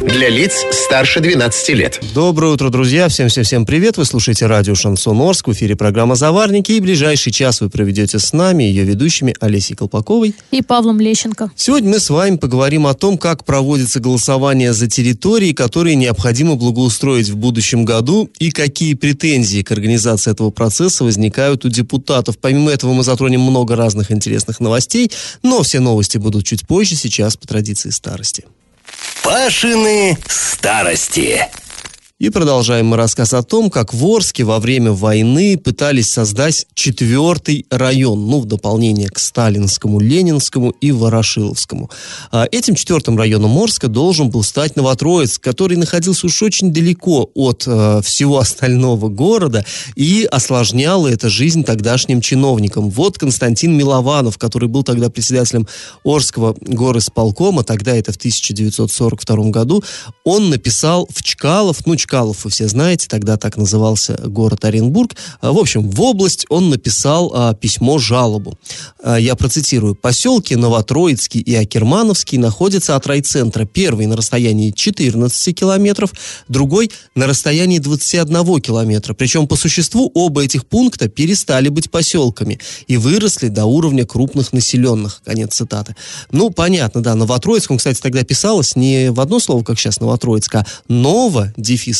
Для лиц старше 12 лет. Доброе утро, друзья. Всем-всем-всем привет. Вы слушаете радио «Шансон Орск». В эфире программа «Заварники». И ближайший час вы проведете с нами, ее ведущими Олесей Колпаковой. И Павлом Лещенко. Сегодня мы с вами поговорим о том, как проводится голосование за территории, которые необходимо благоустроить в будущем году, и какие претензии к организации этого процесса возникают у депутатов. Помимо этого мы затронем много разных интересных новостей, но все новости будут чуть позже, сейчас по традиции старости. Пашины старости. И продолжаем мы рассказ о том, как в Орске во время войны пытались создать четвертый район, ну, в дополнение к Сталинскому, Ленинскому и Ворошиловскому. А этим четвертым районом Орска должен был стать Новотроицк, который находился уж очень далеко от э, всего остального города и осложнял это жизнь тогдашним чиновникам. Вот Константин Милованов, который был тогда председателем Орского горосполкома, тогда это в 1942 году, он написал в Чкалов, ну, Чкалов, вы все знаете, тогда так назывался город Оренбург. А, в общем, в область он написал а, письмо-жалобу. А, я процитирую. «Поселки Новотроицкий и Акермановский находятся от райцентра. Первый на расстоянии 14 километров, другой на расстоянии 21 километра. Причем по существу оба этих пункта перестали быть поселками и выросли до уровня крупных населенных». Конец цитаты. Ну, понятно, да. Новотроицком, кстати, тогда писалось не в одно слово, как сейчас Новотроицк, а Ново, дефис,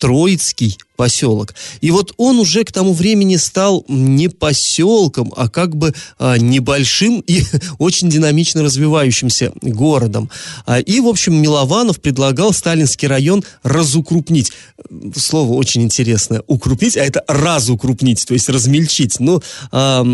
Троицкий поселок. И вот он уже к тому времени стал не поселком, а как бы а, небольшим и очень динамично развивающимся городом. А, и, в общем, Милованов предлагал Сталинский район разукрупнить. Слово очень интересное. Укрупнить, а это разукрупнить, то есть размельчить. Ну, а,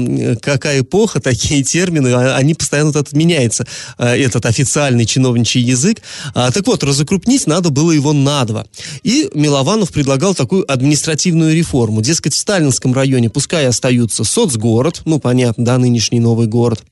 какая эпоха, такие термины, а, они постоянно вот это меняется, а, этот официальный чиновничий язык. А, так вот, разукрупнить надо было его на два. И Милованов предлагал такую административную реформу. Дескать, в Сталинском районе пускай остаются соцгород, ну, понятно, да, нынешний новый город,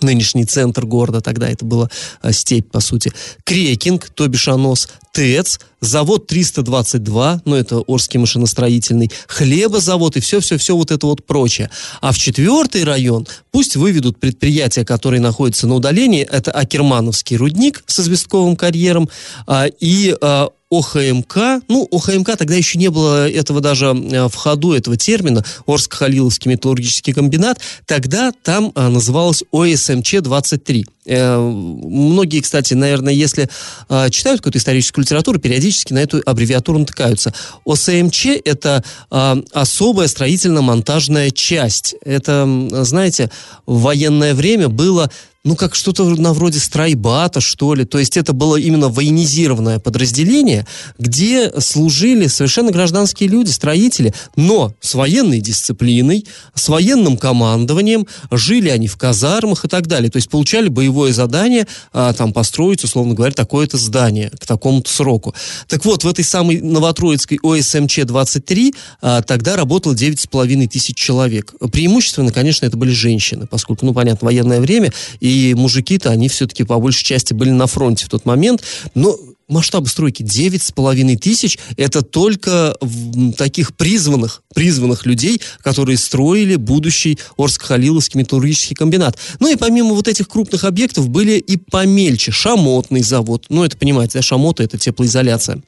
нынешний центр города, тогда это была а, степь, по сути, Крекинг, то бишь Анос, ТЭЦ, завод 322, ну, это Орский машиностроительный, хлебозавод и все-все-все вот это вот прочее. А в четвертый район пусть выведут предприятия, которые находятся на удалении, это Акермановский рудник со известковым карьером а, и а, ОХМК, ну, ОХМК тогда еще не было этого даже э, в ходу, этого термина, Орско-Халиловский металлургический комбинат, тогда там а, называлось ОСМЧ-23. Э, многие, кстати, наверное, если э, читают какую-то историческую литературу, периодически на эту аббревиатуру натыкаются. ОСМЧ – это э, особая строительно-монтажная часть. Это, знаете, в военное время было ну, как что-то на вроде страйбата, что ли. То есть это было именно военизированное подразделение, где служили совершенно гражданские люди, строители, но с военной дисциплиной, с военным командованием, жили они в казармах и так далее. То есть получали боевое задание а, там построить, условно говоря, такое-то здание к такому-то сроку. Так вот, в этой самой Новотроицкой ОСМЧ-23 а, тогда работало 9,5 тысяч человек. Преимущественно, конечно, это были женщины, поскольку, ну, понятно, военное время, и и мужики-то, они все-таки по большей части были на фронте в тот момент, но масштабы стройки 9,5 тысяч, это только таких призванных, призванных людей, которые строили будущий Орск-Халиловский металлургический комбинат. Ну и помимо вот этих крупных объектов были и помельче. Шамотный завод. Ну это, понимаете, да, шамота это теплоизоляция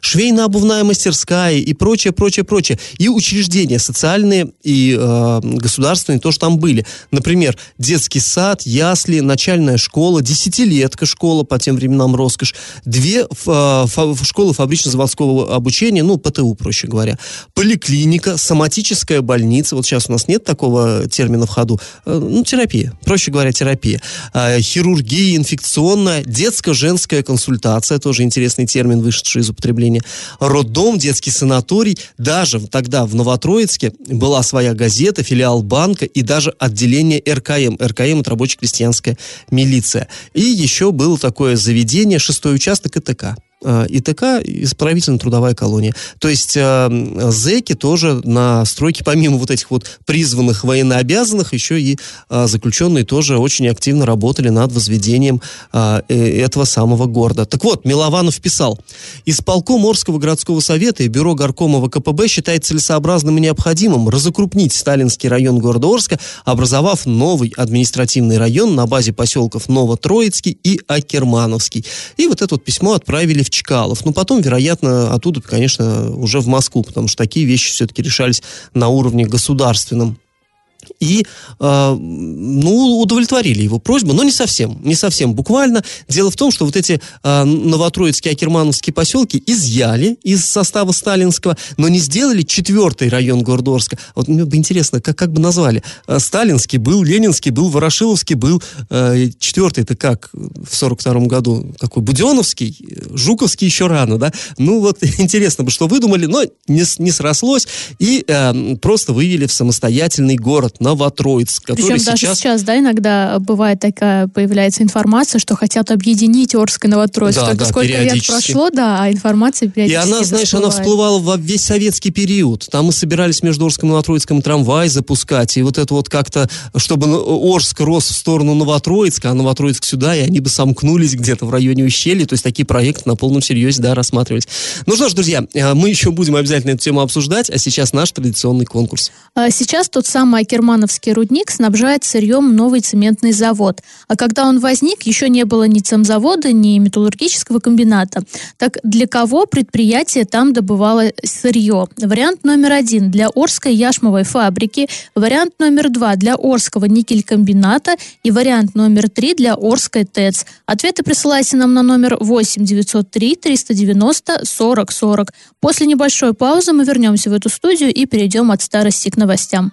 швейно-обувная мастерская и прочее, прочее, прочее. И учреждения социальные и э, государственные тоже там были. Например, детский сад, ясли, начальная школа, десятилетка школа, по тем временам роскошь, две э, школы фабрично-заводского обучения, ну, ПТУ, проще говоря, поликлиника, соматическая больница, вот сейчас у нас нет такого термина в ходу, э, ну, терапия, проще говоря, терапия, э, хирургия инфекционная, детско-женская консультация, тоже интересный термин, вышедший из употребления. Роддом, детский санаторий. Даже тогда в Новотроицке была своя газета, филиал банка и даже отделение РКМ. РКМ – это рабоче-крестьянская милиция. И еще было такое заведение, шестой участок ИТК ИТК, исправительно-трудовая колония. То есть э, зэки тоже на стройке, помимо вот этих вот призванных военнообязанных, еще и э, заключенные тоже очень активно работали над возведением э, этого самого города. Так вот, Милованов писал, исполком Орского городского совета и бюро горкома ВКПБ считает целесообразным и необходимым разукрупнить Сталинский район города Орска, образовав новый административный район на базе поселков Новотроицкий и Акермановский. И вот это вот письмо отправили в Чкалов. Но потом, вероятно, оттуда, конечно, уже в Москву, потому что такие вещи все-таки решались на уровне государственном и, э, ну, удовлетворили его просьбу, но не совсем, не совсем буквально. Дело в том, что вот эти э, новотроицкие, акермановские поселки изъяли из состава сталинского, но не сделали четвертый район города Орска. Вот мне бы интересно, как, как бы назвали? Сталинский был, Ленинский был, Ворошиловский был, э, четвертый это как в сорок втором году? Какой? Буденовский? Жуковский еще рано, да? Ну, вот интересно бы, что выдумали, но не, не срослось, и э, просто вывели в самостоятельный город город Новотроицк, который Причем сейчас... даже сейчас, да, иногда бывает такая, появляется информация, что хотят объединить Орск и Новотроицк. Да, Только да, сколько лет прошло, да, а информация периодически И она, знаешь, всплывает. она всплывала во весь советский период. Там мы собирались между Орском и Новотроицком трамвай запускать, и вот это вот как-то, чтобы Орск рос в сторону Новотроицка, а Новотроицк сюда, и они бы сомкнулись где-то в районе ущелья, то есть такие проекты на полном серьезе, да, рассматривались. Ну что ж, друзья, э, мы еще будем обязательно эту тему обсуждать, а сейчас наш традиционный конкурс. А сейчас тот самый Акерман Германовский рудник снабжает сырьем новый цементный завод. А когда он возник, еще не было ни цемзавода, ни металлургического комбината. Так для кого предприятие там добывало сырье? Вариант номер один для Орской яшмовой фабрики, вариант номер два для Орского никелькомбината и вариант номер три для Орской ТЭЦ. Ответы присылайте нам на номер 8 903 390 40 40. После небольшой паузы мы вернемся в эту студию и перейдем от старости к новостям.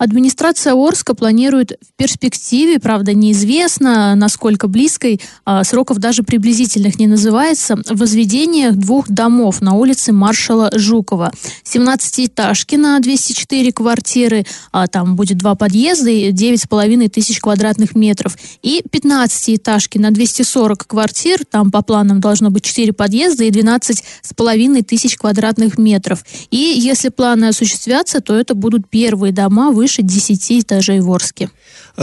Администрация Орска планирует в перспективе, правда, неизвестно, насколько близкой, а, сроков даже приблизительных не называется, возведение двух домов на улице маршала Жукова. 17-этажки на 204 квартиры, а, там будет два подъезда и 9,5 тысяч квадратных метров. И 15-этажки на 240 квартир, там по планам должно быть 4 подъезда и 12,5 тысяч квадратных метров. И если планы осуществятся, то это будут первые дома выше свыше 10 этажей в Орске.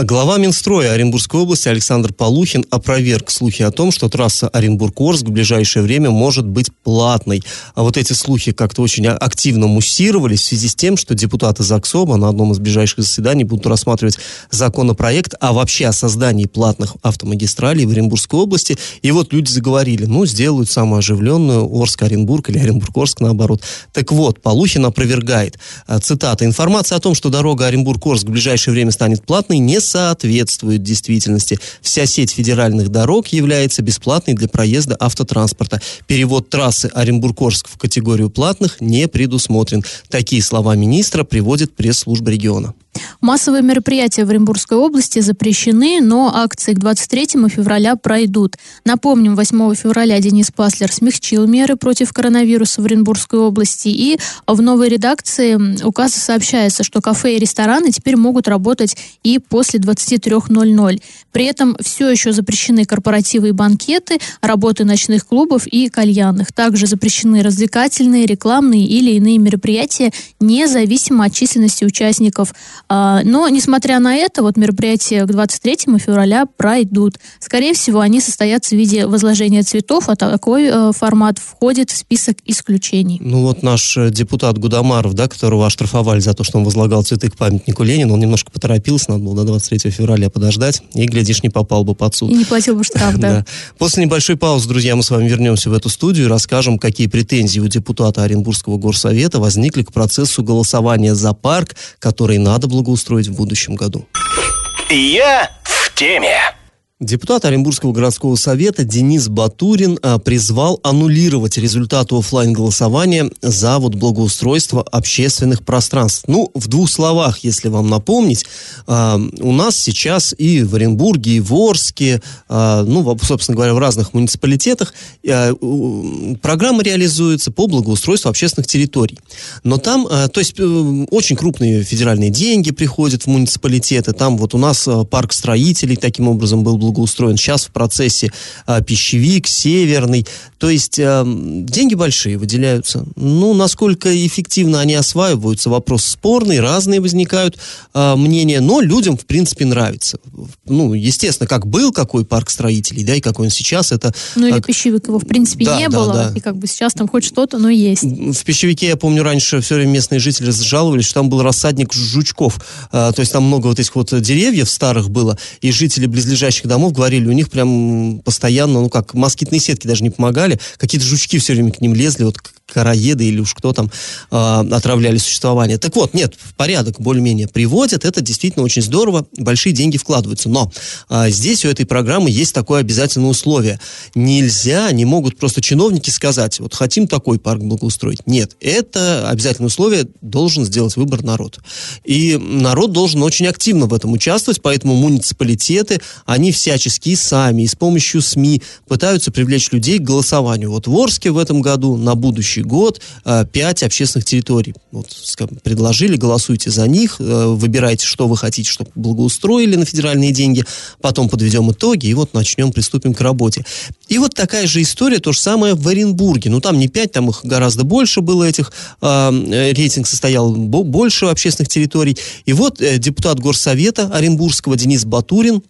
Глава Минстроя Оренбургской области Александр Полухин опроверг слухи о том, что трасса Оренбург-Орск в ближайшее время может быть платной. А вот эти слухи как-то очень активно муссировались в связи с тем, что депутаты ЗАГСОБа на одном из ближайших заседаний будут рассматривать законопроект о вообще о создании платных автомагистралей в Оренбургской области. И вот люди заговорили, ну, сделают самую оживленную Орск-Оренбург или Оренбург-Орск наоборот. Так вот, Полухин опровергает. А, цитата. Информация о том, что дорога Оренбург-Орск в ближайшее время станет платной, не соответствует действительности. Вся сеть федеральных дорог является бесплатной для проезда автотранспорта. Перевод трассы Оренбург-Орск в категорию платных не предусмотрен. Такие слова министра приводит пресс-служба региона. Массовые мероприятия в Оренбургской области запрещены, но акции к 23 февраля пройдут. Напомним, 8 февраля Денис Паслер смягчил меры против коронавируса в Оренбургской области. И в новой редакции указа сообщается, что кафе и рестораны теперь могут работать и после 23.00. При этом все еще запрещены корпоративы и банкеты, работы ночных клубов и кальянных. Также запрещены развлекательные, рекламные или иные мероприятия, независимо от численности участников а, но, несмотря на это, вот мероприятия к 23 февраля пройдут. Скорее всего, они состоятся в виде возложения цветов, а такой э, формат входит в список исключений. Ну вот наш э, депутат Гудамаров, да, которого оштрафовали за то, что он возлагал цветы к памятнику Ленина, он немножко поторопился, надо было до 23 февраля подождать, и, глядишь, не попал бы под суд. И не платил бы штраф, да. После небольшой паузы, друзья, мы с вами вернемся в эту студию и расскажем, какие претензии у депутата Оренбургского горсовета возникли к процессу голосования за парк, который надо благоустроить в будущем году. Я в теме. Депутат Оренбургского городского совета Денис Батурин а, призвал аннулировать результаты офлайн голосования за вот благоустройство общественных пространств. Ну, в двух словах, если вам напомнить, а, у нас сейчас и в Оренбурге, и в Орске, а, ну, собственно говоря, в разных муниципалитетах а, программы реализуются по благоустройству общественных территорий. Но там, то есть, а, очень крупные федеральные деньги приходят в муниципалитеты. Там вот у нас парк строителей таким образом был благоустроен. Сейчас в процессе а, пищевик, северный. То есть а, деньги большие выделяются. Ну, насколько эффективно они осваиваются, вопрос спорный, разные возникают а, мнения, но людям, в принципе, нравится. Ну, естественно, как был какой парк строителей, да, и какой он сейчас, это... Ну, или пищевик его, в принципе, да, не да, было, да. и как бы сейчас там хоть что-то, но есть. В пищевике, я помню, раньше все время местные жители жаловались, что там был рассадник жучков. А, то есть там много вот этих вот деревьев старых было, и жители близлежащих домов домов говорили, у них прям постоянно, ну как, москитные сетки даже не помогали, какие-то жучки все время к ним лезли, вот караеды или уж кто там э, отравляли существование. Так вот, нет, в порядок более-менее приводят, это действительно очень здорово, большие деньги вкладываются. Но э, здесь у этой программы есть такое обязательное условие. Нельзя, не могут просто чиновники сказать, вот хотим такой парк благоустроить. Нет, это обязательное условие, должен сделать выбор народ. И народ должен очень активно в этом участвовать, поэтому муниципалитеты, они всячески сами и с помощью СМИ пытаются привлечь людей к голосованию. Вот в Орске в этом году на будущее следующий год э, пять общественных территорий. Вот, предложили, голосуйте за них, э, выбирайте, что вы хотите, чтобы благоустроили на федеральные деньги, потом подведем итоги и вот начнем, приступим к работе. И вот такая же история, то же самое в Оренбурге. Ну, там не пять, там их гораздо больше было этих, э, рейтинг состоял больше общественных территорий. И вот э, депутат Горсовета Оренбургского Денис Батурин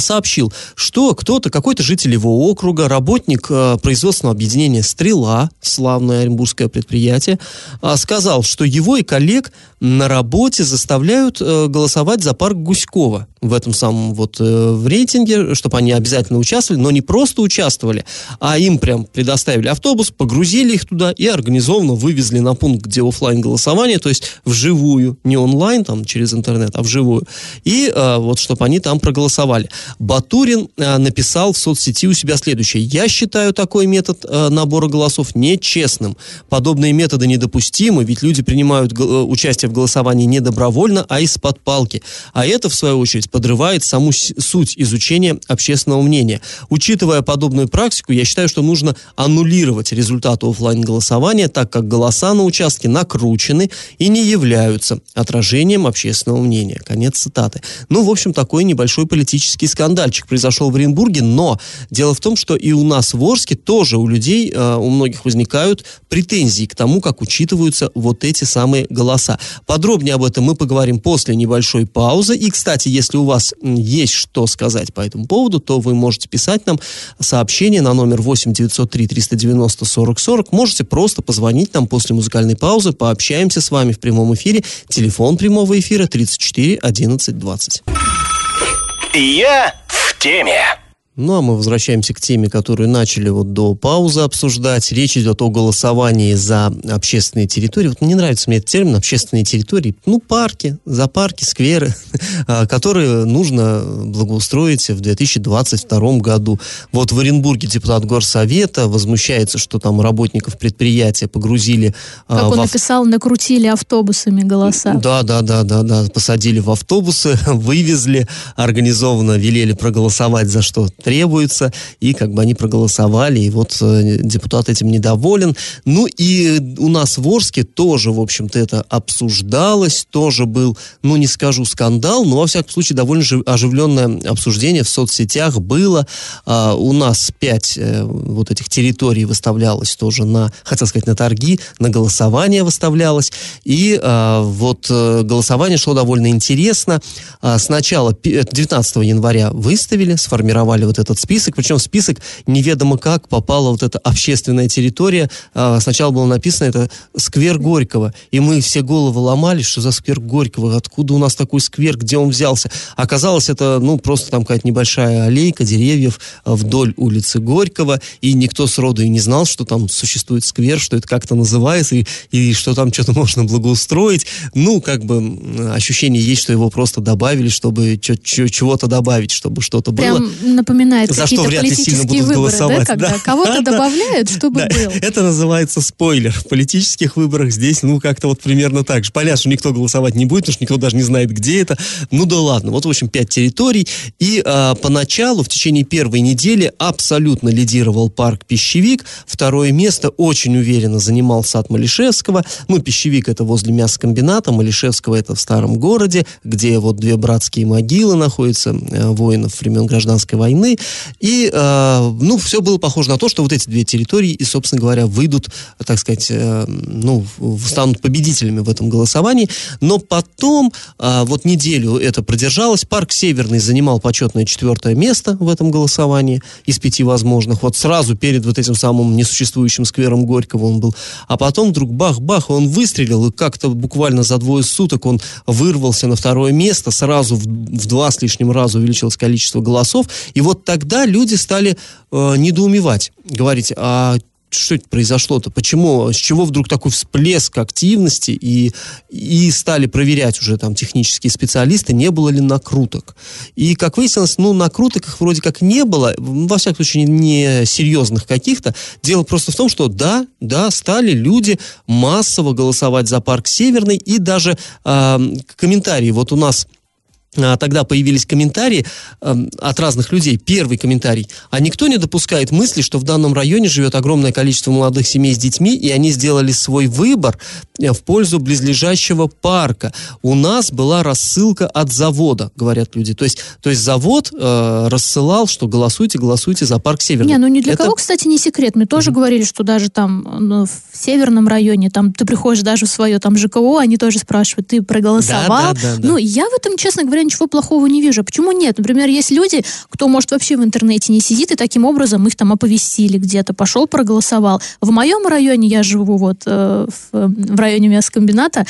сообщил, что кто-то, какой-то житель его округа, работник э, производственного объединения «Стрела», славное оренбургское предприятие, э, сказал, что его и коллег на работе заставляют э, голосовать за парк Гуськова в этом самом вот э, в рейтинге, чтобы они обязательно участвовали, но не просто участвовали, а им прям предоставили автобус, погрузили их туда и организованно вывезли на пункт, где офлайн голосование, то есть вживую, не онлайн там через интернет, а вживую. И э, вот чтобы они там проголосовали. Батурин э, написал в соцсети у себя следующее. Я считаю такой метод э, набора голосов нечестным. Подобные методы недопустимы, ведь люди принимают э, участие в голосовании не добровольно, а из-под палки. А это, в свою очередь, подрывает саму суть изучения общественного мнения. Учитывая подобную практику, я считаю, что нужно аннулировать результаты офлайн голосования, так как голоса на участке накручены и не являются отражением общественного мнения. Конец цитаты. Ну, в общем, такой небольшой политический скандальчик произошел в Оренбурге, но дело в том, что и у нас в Орске тоже у людей, э, у многих возникают претензии к тому, как учитываются вот эти самые голоса. Подробнее об этом мы поговорим после небольшой паузы. И, кстати, если у вас есть что сказать по этому поводу, то вы можете писать нам сообщение на номер 8 903 390 40 40. Можете просто позвонить нам после музыкальной паузы, пообщаемся с вами в прямом эфире. Телефон прямого эфира 34 11 20. Я в теме. Ну, а мы возвращаемся к теме, которую начали вот до паузы обсуждать. Речь идет о голосовании за общественные территории. Вот не нравится мне этот термин «общественные территории». Ну, парки, за парки, скверы, а, которые нужно благоустроить в 2022 году. Вот в Оренбурге депутат Горсовета возмущается, что там работников предприятия погрузили... А, как он в... написал, накрутили автобусами голоса. Да, да, да, да, да. Посадили в автобусы, вывезли, организованно велели проголосовать за что требуется, и как бы они проголосовали, и вот э, депутат этим недоволен. Ну и у нас в Орске тоже, в общем-то, это обсуждалось, тоже был, ну не скажу скандал, но во всяком случае довольно оживленное обсуждение в соцсетях было. А, у нас пять э, вот этих территорий выставлялось тоже на, хотел сказать, на торги, на голосование выставлялось, и а, вот э, голосование шло довольно интересно. А, сначала 19 января выставили, сформировали вот вот этот список, причем список неведомо как попала вот эта общественная территория. А, сначала было написано это сквер Горького, и мы все головы ломали, что за сквер Горького, откуда у нас такой сквер, где он взялся. Оказалось, это, ну, просто там какая-то небольшая аллейка деревьев вдоль улицы Горького, и никто сроду и не знал, что там существует сквер, что это как-то называется, и, и что там что-то можно благоустроить. Ну, как бы ощущение есть, что его просто добавили, чтобы чего-то добавить, чтобы что-то было. Прям напоминает За что вряд ли сильно будут выборы, голосовать. Да, когда да? кого-то добавляют, чтобы да. был. Это называется спойлер. В политических выборах здесь, ну, как-то вот примерно так же. Понятно, что никто голосовать не будет, потому что никто даже не знает, где это. Ну да ладно. Вот, в общем, пять территорий. И а, поначалу, в течение первой недели, абсолютно лидировал парк Пищевик. Второе место очень уверенно занимал сад Малишевского. Ну, Пищевик это возле мясокомбината, Малишевского это в старом городе, где вот две братские могилы находятся, э, воинов времен гражданской войны. И, э, ну, все было похоже на то, что вот эти две территории и, собственно говоря, выйдут, так сказать, э, ну, станут победителями в этом голосовании. Но потом, э, вот неделю это продержалось, парк Северный занимал почетное четвертое место в этом голосовании из пяти возможных. Вот сразу перед вот этим самым несуществующим сквером Горького он был. А потом вдруг бах-бах, он выстрелил, и как-то буквально за двое суток он вырвался на второе место, сразу в, в два с лишним раза увеличилось количество голосов. И вот тогда люди стали э, недоумевать, говорить, а что это произошло-то? Почему? С чего вдруг такой всплеск активности? И, и стали проверять уже там технические специалисты, не было ли накруток. И, как выяснилось, ну, накруток их вроде как не было, во всяком случае, не серьезных каких-то. Дело просто в том, что да, да, стали люди массово голосовать за парк Северный, и даже э, комментарии. Вот у нас тогда появились комментарии э, от разных людей. Первый комментарий. А никто не допускает мысли, что в данном районе живет огромное количество молодых семей с детьми, и они сделали свой выбор э, в пользу близлежащего парка. У нас была рассылка от завода, говорят люди. То есть, то есть завод э, рассылал, что голосуйте, голосуйте за парк Северный. Не, ну не для Это... кого, кстати, не секрет. Мы тоже mm-hmm. говорили, что даже там ну, в северном районе, там ты приходишь даже в свое там ЖКО, они тоже спрашивают, ты проголосовал? Да, да, да, да. Ну, я в этом, честно говоря, ничего плохого не вижу. Почему нет? Например, есть люди, кто, может, вообще в интернете не сидит, и таким образом их там оповестили где-то, пошел, проголосовал. В моем районе, я живу вот э, в, в районе мясокомбината,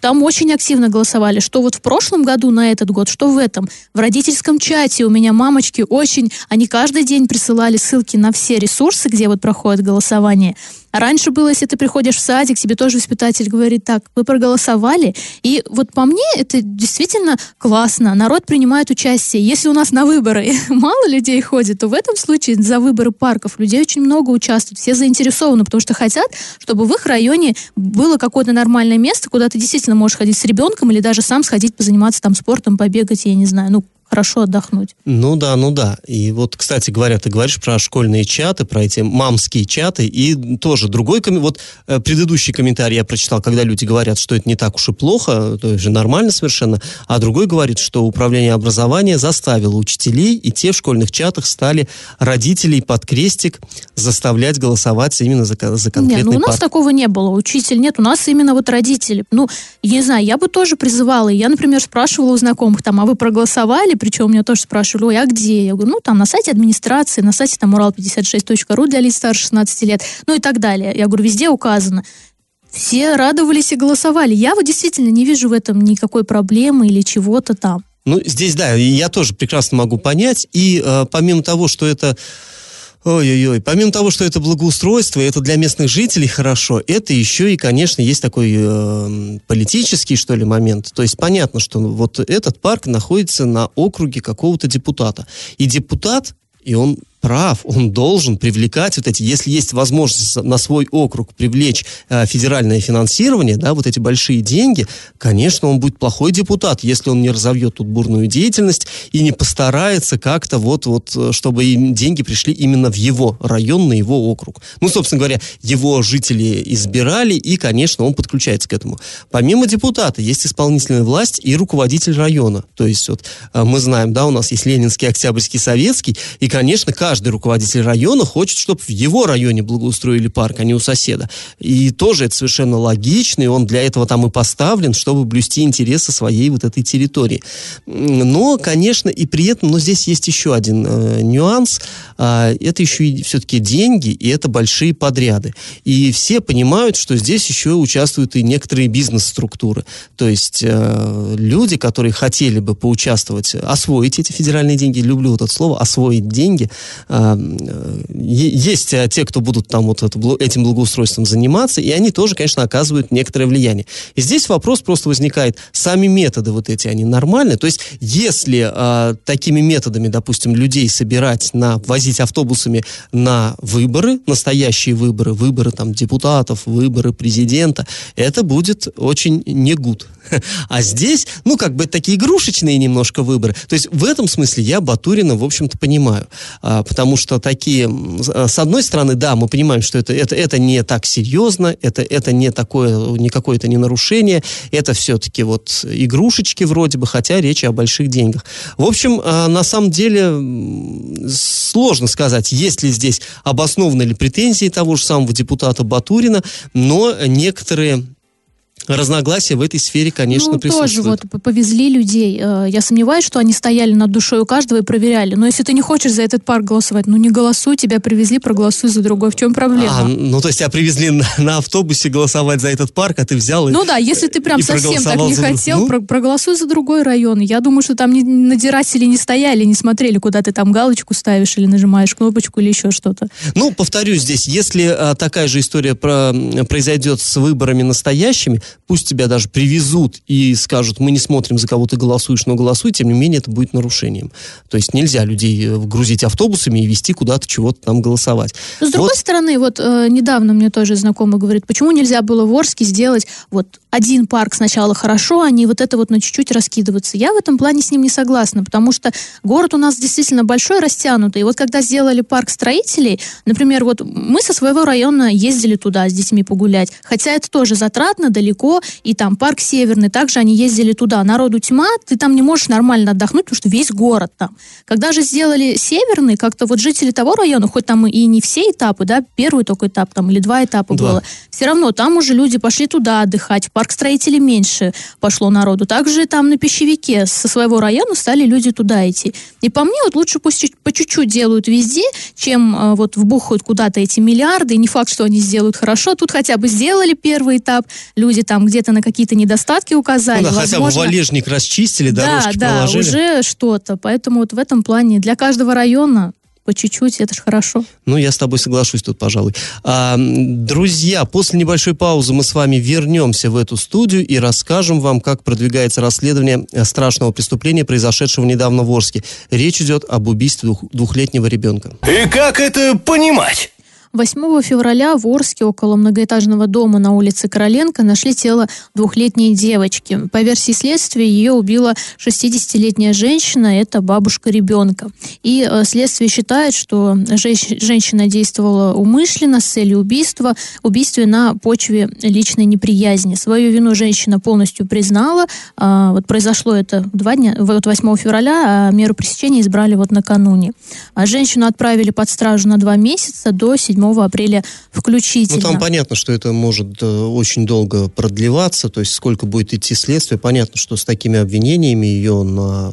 там очень активно голосовали, что вот в прошлом году на этот год, что в этом. В родительском чате у меня мамочки очень, они каждый день присылали ссылки на все ресурсы, где вот проходит голосование. Раньше было, если ты приходишь в садик, тебе тоже воспитатель говорит, так, вы проголосовали. И вот по мне это действительно классно. Народ принимает участие. Если у нас на выборы мало людей ходит, то в этом случае за выборы парков людей очень много участвуют. Все заинтересованы, потому что хотят, чтобы в их районе было какое-то нормальное место, куда ты действительно можешь ходить с ребенком или даже сам сходить позаниматься там спортом, побегать, я не знаю, ну, хорошо отдохнуть. Ну да, ну да. И вот, кстати говоря, ты говоришь про школьные чаты, про эти мамские чаты, и тоже другой, вот э, предыдущий комментарий я прочитал, когда люди говорят, что это не так уж и плохо, то есть же нормально совершенно, а другой говорит, что управление образования заставило учителей, и те в школьных чатах стали родителей под крестик заставлять голосовать именно за, за конкретный Нет, ну у нас парк. такого не было, учитель нет, у нас именно вот родители. Ну, я не знаю, я бы тоже призывала, я, например, спрашивала у знакомых, там, а вы проголосовали, причем меня тоже спрашивали, ой, а где? Я говорю, ну, там, на сайте администрации, на сайте там урал56.ру для лиц старше 16 лет, ну и так далее. Я говорю, везде указано. Все радовались и голосовали. Я вот действительно не вижу в этом никакой проблемы или чего-то там. Ну, здесь, да, я тоже прекрасно могу понять. И э, помимо того, что это Ой-ой-ой. Помимо того, что это благоустройство, это для местных жителей хорошо, это еще и, конечно, есть такой э, политический, что ли, момент. То есть понятно, что вот этот парк находится на округе какого-то депутата. И депутат, и он прав, он должен привлекать вот эти, если есть возможность на свой округ привлечь э, федеральное финансирование, да, вот эти большие деньги, конечно, он будет плохой депутат, если он не разовьет тут бурную деятельность и не постарается как-то вот, вот, э, чтобы им деньги пришли именно в его район, на его округ. Ну, собственно говоря, его жители избирали, и, конечно, он подключается к этому. Помимо депутата, есть исполнительная власть и руководитель района. То есть, вот, э, мы знаем, да, у нас есть Ленинский, Октябрьский, Советский, и, конечно, каждый каждый руководитель района хочет, чтобы в его районе благоустроили парк, а не у соседа. И тоже это совершенно логично, и он для этого там и поставлен, чтобы блюсти интересы своей вот этой территории. Но, конечно, и при этом, но здесь есть еще один э, нюанс. Э, это еще и все-таки деньги, и это большие подряды. И все понимают, что здесь еще участвуют и некоторые бизнес-структуры. То есть э, люди, которые хотели бы поучаствовать, освоить эти федеральные деньги, люблю вот это слово, освоить деньги. Э, есть э, те, кто будут там вот этим благоустройством заниматься, и они тоже, конечно, оказывают некоторое влияние. И здесь вопрос просто возникает, сами методы вот эти, они нормальны? То есть, если э, такими методами, допустим, людей собирать на, возить автобусами на выборы, настоящие выборы, выборы там депутатов, выборы президента, это будет очень не гуд. А здесь, ну, как бы такие игрушечные немножко выборы. То есть в этом смысле я Батурина, в общем-то, понимаю. А, потому что такие, а, с одной стороны, да, мы понимаем, что это, это, это не так серьезно, это, это не такое, не какое-то не нарушение, это все-таки вот игрушечки вроде бы, хотя речь о больших деньгах. В общем, а, на самом деле сложно сказать, есть ли здесь обоснованные ли претензии того же самого депутата Батурина, но некоторые разногласия в этой сфере, конечно, ну, присутствуют. тоже вот повезли людей. Э, я сомневаюсь, что они стояли над душой у каждого и проверяли. Но если ты не хочешь за этот парк голосовать, ну не голосуй, тебя привезли, проголосуй за другой. В чем проблема? А, ну то есть тебя привезли на, на автобусе голосовать за этот парк, а ты взял и Ну да, если ты прям совсем так не хотел, ну? про проголосуй за другой район. Я думаю, что там не, надиратели не стояли, не смотрели, куда ты там галочку ставишь или нажимаешь кнопочку или еще что-то. Ну, повторюсь здесь, если а, такая же история про, произойдет с выборами настоящими, пусть тебя даже привезут и скажут, мы не смотрим, за кого ты голосуешь, но голосуй, тем не менее это будет нарушением. То есть нельзя людей э, грузить автобусами и вести куда-то чего-то там голосовать. Но, с другой вот. стороны, вот э, недавно мне тоже знакомый говорит, почему нельзя было в Орске сделать вот один парк сначала хорошо, а не вот это вот на чуть-чуть раскидываться. Я в этом плане с ним не согласна, потому что город у нас действительно большой, растянутый. И вот когда сделали парк строителей, например, вот мы со своего района ездили туда с детьми погулять, хотя это тоже затратно, далеко, и там парк Северный, также они ездили туда. Народу тьма, ты там не можешь нормально отдохнуть, потому что весь город там. Когда же сделали Северный, как-то вот жители того района, хоть там и не все этапы, да, первый только этап там или два этапа да. было, все равно там уже люди пошли туда отдыхать, парк строителей меньше пошло народу. Также там на пищевике со своего района стали люди туда идти. И по мне вот лучше пусть по чуть-чуть делают везде, чем э, вот вбухают куда-то эти миллиарды. И не факт, что они сделают хорошо. Тут хотя бы сделали первый этап, люди там где-то на какие-то недостатки указали. Ну, да, хотя бы валежник расчистили, дорожки да, проложили. Да, уже что-то. Поэтому вот в этом плане для каждого района по чуть-чуть, это же хорошо. Ну, я с тобой соглашусь тут, пожалуй. А, друзья, после небольшой паузы мы с вами вернемся в эту студию и расскажем вам, как продвигается расследование страшного преступления, произошедшего недавно в Орске. Речь идет об убийстве двух, двухлетнего ребенка. И как это понимать? 8 февраля в Орске около многоэтажного дома на улице Короленко нашли тело двухлетней девочки. По версии следствия, ее убила 60-летняя женщина, это бабушка ребенка. И э, следствие считает, что женщина действовала умышленно с целью убийства, убийстве на почве личной неприязни. Свою вину женщина полностью признала. А, вот произошло это два дня, вот 8 февраля, а меру пресечения избрали вот накануне. А женщину отправили под стражу на два месяца до 7 апреля включительно. Ну, там понятно, что это может э, очень долго продлеваться, то есть сколько будет идти следствие. Понятно, что с такими обвинениями ее на...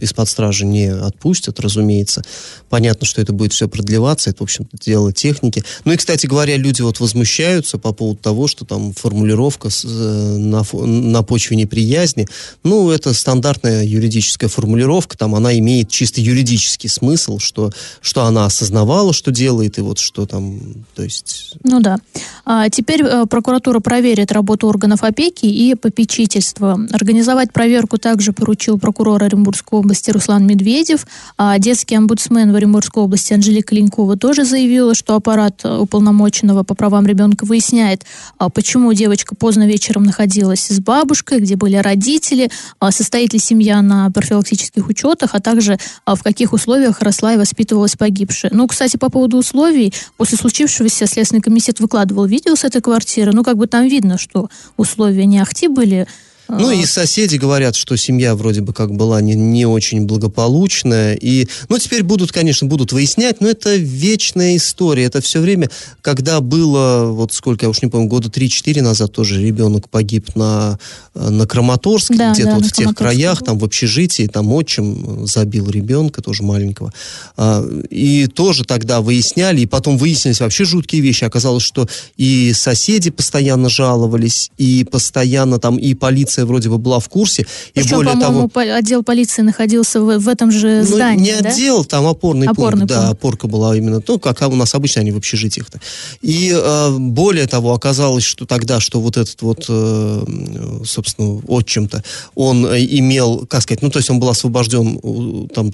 из-под стражи не отпустят, разумеется. Понятно, что это будет все продлеваться, это, в общем-то, дело техники. Ну и, кстати говоря, люди вот возмущаются по поводу того, что там формулировка э, на, на почве неприязни. Ну, это стандартная юридическая формулировка, там она имеет чисто юридический смысл, что, что она осознавала, что делает, и вот что там то есть... Ну да. А теперь э, прокуратура проверит работу органов опеки и попечительства. Организовать проверку также поручил прокурор Оренбургской области Руслан Медведев. А детский омбудсмен в Оренбургской области Анжелика Ленькова тоже заявила, что аппарат уполномоченного по правам ребенка выясняет, а почему девочка поздно вечером находилась с бабушкой, где были родители, а состоит ли семья на профилактических учетах, а также а в каких условиях росла и воспитывалась погибшая. Ну, кстати, по поводу условий, после случившегося Следственный комитет выкладывал видео с этой квартиры. Ну, как бы там видно, что условия не ахти были, Ну и соседи говорят, что семья вроде бы как была не, не очень благополучная. И, ну, теперь будут, конечно, будут выяснять, но это вечная история. Это все время, когда было, вот сколько, я уж не помню, года 3-4 назад тоже ребенок погиб на, на Краматорске, да, где-то да, вот в тех краях, там в общежитии, там отчим забил ребенка, тоже маленького. А, и тоже тогда выясняли, и потом выяснились вообще жуткие вещи. Оказалось, что и соседи постоянно жаловались, и постоянно там и полиция вроде бы была в курсе. Причем, и более того, отдел полиции находился в, в этом же ну, здании, Не да? отдел, там опорный, опорный пункт, пункт, да, опорка была именно, ну, как у нас обычно они в общежитиях-то. И э, более того, оказалось, что тогда, что вот этот вот, э, собственно, отчим-то, он э, имел, как сказать, ну, то есть он был освобожден там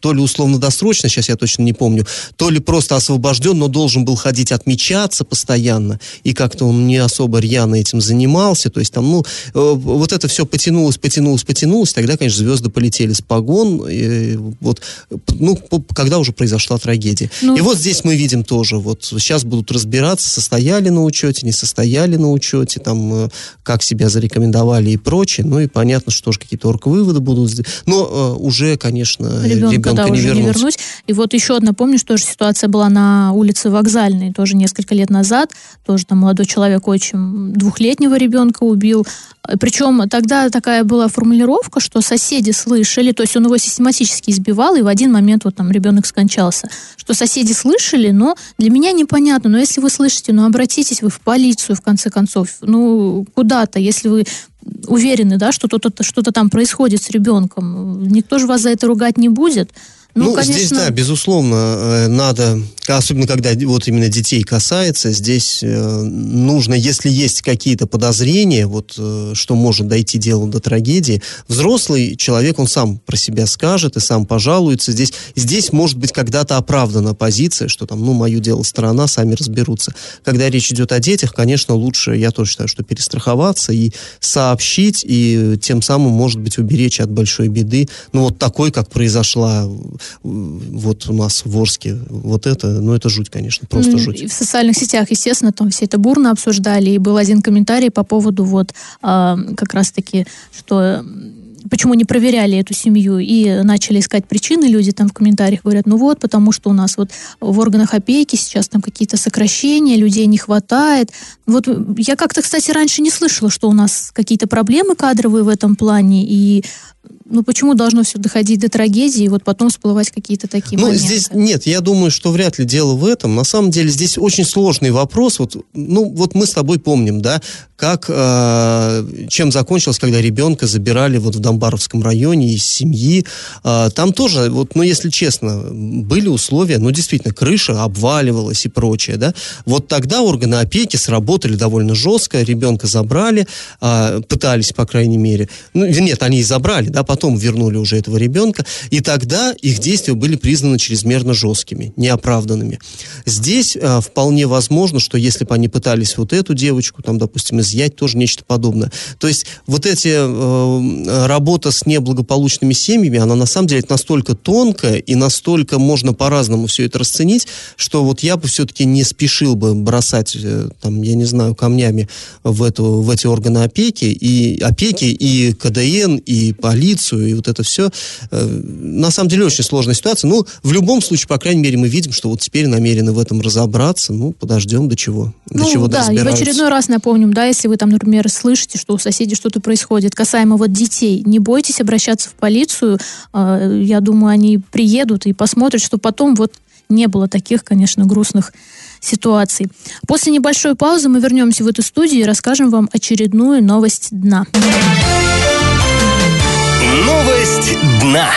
то ли условно-досрочно, сейчас я точно не помню, то ли просто освобожден, но должен был ходить отмечаться постоянно, и как-то он не особо рьяно этим занимался, то есть там, ну, э, вот это все потянулось, потянулось, потянулось, тогда, конечно, звезды полетели с погон, и, вот, ну, когда уже произошла трагедия. Ну, и вот здесь мы видим тоже, вот сейчас будут разбираться, состояли на учете, не состояли на учете, там, э, как себя зарекомендовали и прочее, ну, и понятно, что же какие-то орг-выводы будут, но э, уже, конечно, ребенка, ребенка да, не, уже вернуть. не вернуть. И вот еще одна, помнишь, тоже ситуация была на улице Вокзальной, тоже несколько лет назад, тоже там молодой человек очень двухлетнего ребенка убил, причем тогда такая была формулировка, что соседи слышали, то есть он его систематически избивал, и в один момент вот там ребенок скончался. Что соседи слышали, но для меня непонятно, но если вы слышите, ну обратитесь вы в полицию, в конце концов, ну куда-то, если вы уверены, да, что что-то что там происходит с ребенком, никто же вас за это ругать не будет. Ну, ну конечно... здесь, да, безусловно, э, надо, особенно когда вот именно детей касается, здесь э, нужно, если есть какие-то подозрения, вот, э, что может дойти дело до трагедии, взрослый человек, он сам про себя скажет и сам пожалуется. Здесь, здесь может быть когда-то оправдана позиция, что там, ну, мое дело сторона, сами разберутся. Когда речь идет о детях, конечно, лучше, я тоже считаю, что перестраховаться и сообщить, и тем самым, может быть, уберечь от большой беды, ну, вот такой, как произошла вот у нас в Орске, вот это, ну это жуть, конечно, просто mm, жуть. И в социальных сетях, естественно, там все это бурно обсуждали, и был один комментарий по поводу вот а, как раз-таки, что почему не проверяли эту семью и начали искать причины, люди там в комментариях говорят, ну вот, потому что у нас вот в органах опеки сейчас там какие-то сокращения, людей не хватает. Вот я как-то, кстати, раньше не слышала, что у нас какие-то проблемы кадровые в этом плане, и ну почему должно все доходить до трагедии и вот потом всплывать какие-то такие ну, моменты? здесь нет, я думаю, что вряд ли дело в этом. На самом деле здесь очень сложный вопрос. Вот, ну, вот мы с тобой помним, да, как, э, чем закончилось, когда ребенка забирали вот в Домбаровском районе из семьи. Э, там тоже, вот, ну, если честно, были условия, ну, действительно, крыша обваливалась и прочее, да. Вот тогда органы опеки сработали довольно жестко, ребенка забрали, э, пытались, по крайней мере. Ну, нет, они и забрали, да, потом вернули уже этого ребенка, и тогда их действия были признаны чрезмерно жесткими, неоправданными. Здесь э, вполне возможно, что если бы они пытались вот эту девочку, там, допустим, изъять, тоже нечто подобное. То есть вот эти э, работа с неблагополучными семьями, она на самом деле настолько тонкая и настолько можно по-разному все это расценить, что вот я бы все-таки не спешил бы бросать, э, там, я не знаю, камнями в, эту, в эти органы опеки, и опеки, и КДН, и полицию, полицию, и вот это все. Э, на самом деле очень сложная ситуация. Ну, в любом случае, по крайней мере, мы видим, что вот теперь намерены в этом разобраться. Ну, подождем до чего. До ну, чего да, и в очередной раз напомним, да, если вы там, например, слышите, что у соседей что-то происходит касаемо вот детей, не бойтесь обращаться в полицию. Э, я думаю, они приедут и посмотрят, что потом вот не было таких, конечно, грустных ситуаций. После небольшой паузы мы вернемся в эту студию и расскажем вам очередную новость дна. Новость дна.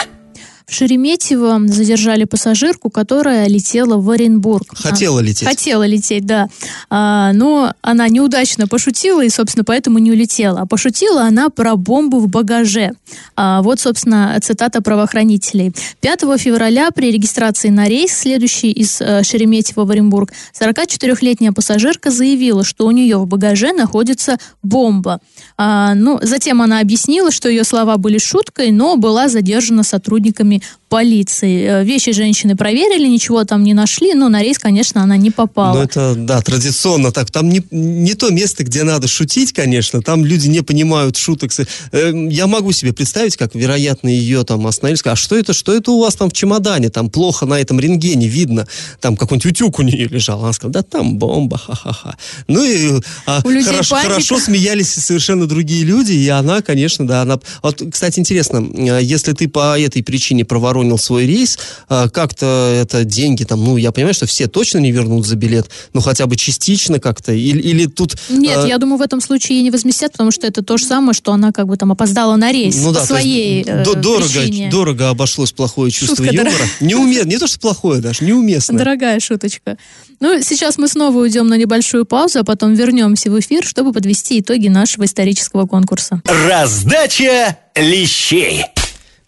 В Шереметьево задержали пассажирку, которая летела в Оренбург. Хотела а, лететь. Хотела лететь, да. А, но она неудачно пошутила и, собственно, поэтому не улетела. А пошутила она про бомбу в багаже. А, вот, собственно, цитата правоохранителей. 5 февраля при регистрации на рейс, следующий из э, Шереметьево в Оренбург, 44-летняя пассажирка заявила, что у нее в багаже находится бомба. А, ну, затем она объяснила, что ее слова были шуткой, но была задержана сотрудниками сообщений полиции. Э, вещи женщины проверили, ничего там не нашли, но на рейс, конечно, она не попала. Ну, это, да, традиционно так. Там не, не то место, где надо шутить, конечно. Там люди не понимают шуток. Э, я могу себе представить, как, вероятно, ее там остановили. А что это, что это у вас там в чемодане? Там плохо на этом рентгене видно. Там какой-нибудь утюг у нее лежал. Она сказала, да там бомба, ха-ха-ха. Ну и а, хорошо, хорошо смеялись совершенно другие люди, и она, конечно, да, она... Вот, кстати, интересно, э, если ты по этой причине проворонил свой рейс, э, как-то это деньги там, ну, я понимаю, что все точно не вернут за билет, но хотя бы частично как-то, или, или тут... Нет, э... я думаю, в этом случае ей не возместят, потому что это то же самое, что она как бы там опоздала на рейс ну, по да, своей э, дорого, причине. Дорого обошлось плохое чувство Шутка юмора. Неуместно, не то, что плохое даже, неуместно. Дорогая шуточка. Ну, сейчас мы снова уйдем на небольшую паузу, а потом вернемся в эфир, чтобы подвести итоги нашего исторического конкурса. Раздача лещей.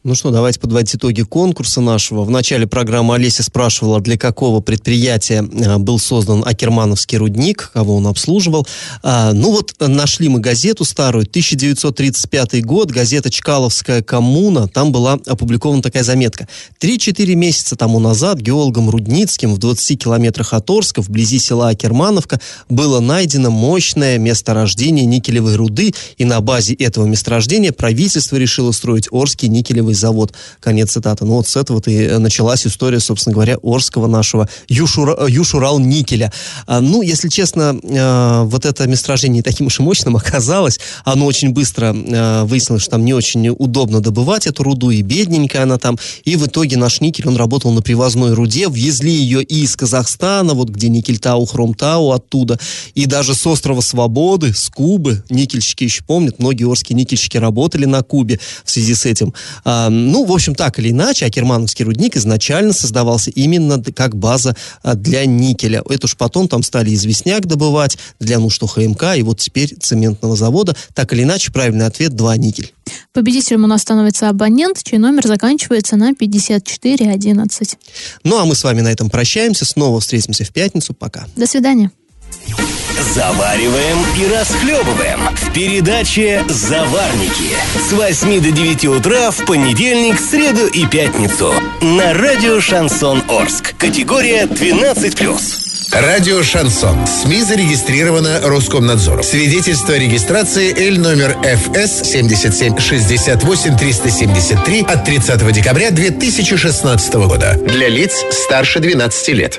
Ну что, давайте подводить итоги конкурса нашего. В начале программы Олеся спрашивала, для какого предприятия э, был создан Акермановский рудник, кого он обслуживал. А, ну вот, нашли мы газету старую, 1935 год, газета «Чкаловская коммуна», там была опубликована такая заметка. Три-четыре месяца тому назад геологом Рудницким в 20 километрах от Орска, вблизи села Акермановка, было найдено мощное месторождение никелевой руды, и на базе этого месторождения правительство решило строить Орский никелевый нефтяной завод. Конец цитаты. Ну вот с этого-то и э, началась история, собственно говоря, Орского нашего Юшура, э, Юшурал-никеля. А, ну, если честно, э, вот это месторождение не таким уж и мощным оказалось. Оно очень быстро выяснилось, что там не очень удобно добывать эту руду, и бедненькая она там. И в итоге наш никель, он работал на привозной руде. Везли ее и из Казахстана, вот где Никельтау, Хромтау оттуда, и даже с острова Свободы, с Кубы. Никельщики еще помнят, многие орские никельщики работали на Кубе в связи с этим. А, ну, в общем, так или иначе, Акермановский рудник изначально создавался именно как база а, для никеля. Это уж потом там стали известняк добывать для нужд ХМК, и вот теперь цементного завода. Так или иначе, правильный ответ – 2 никель. Победителем у нас становится абонент, чей номер заканчивается на 5411. Ну, а мы с вами на этом прощаемся. Снова встретимся в пятницу. Пока. До свидания. Завариваем и расхлебываем в передаче «Заварники» с 8 до 9 утра в понедельник, среду и пятницу на радио «Шансон Орск». Категория 12+. Радио «Шансон». СМИ зарегистрировано Роскомнадзором. Свидетельство о регистрации Л номер ФС 77 68 373 от 30 декабря 2016 года. Для лиц старше 12 лет.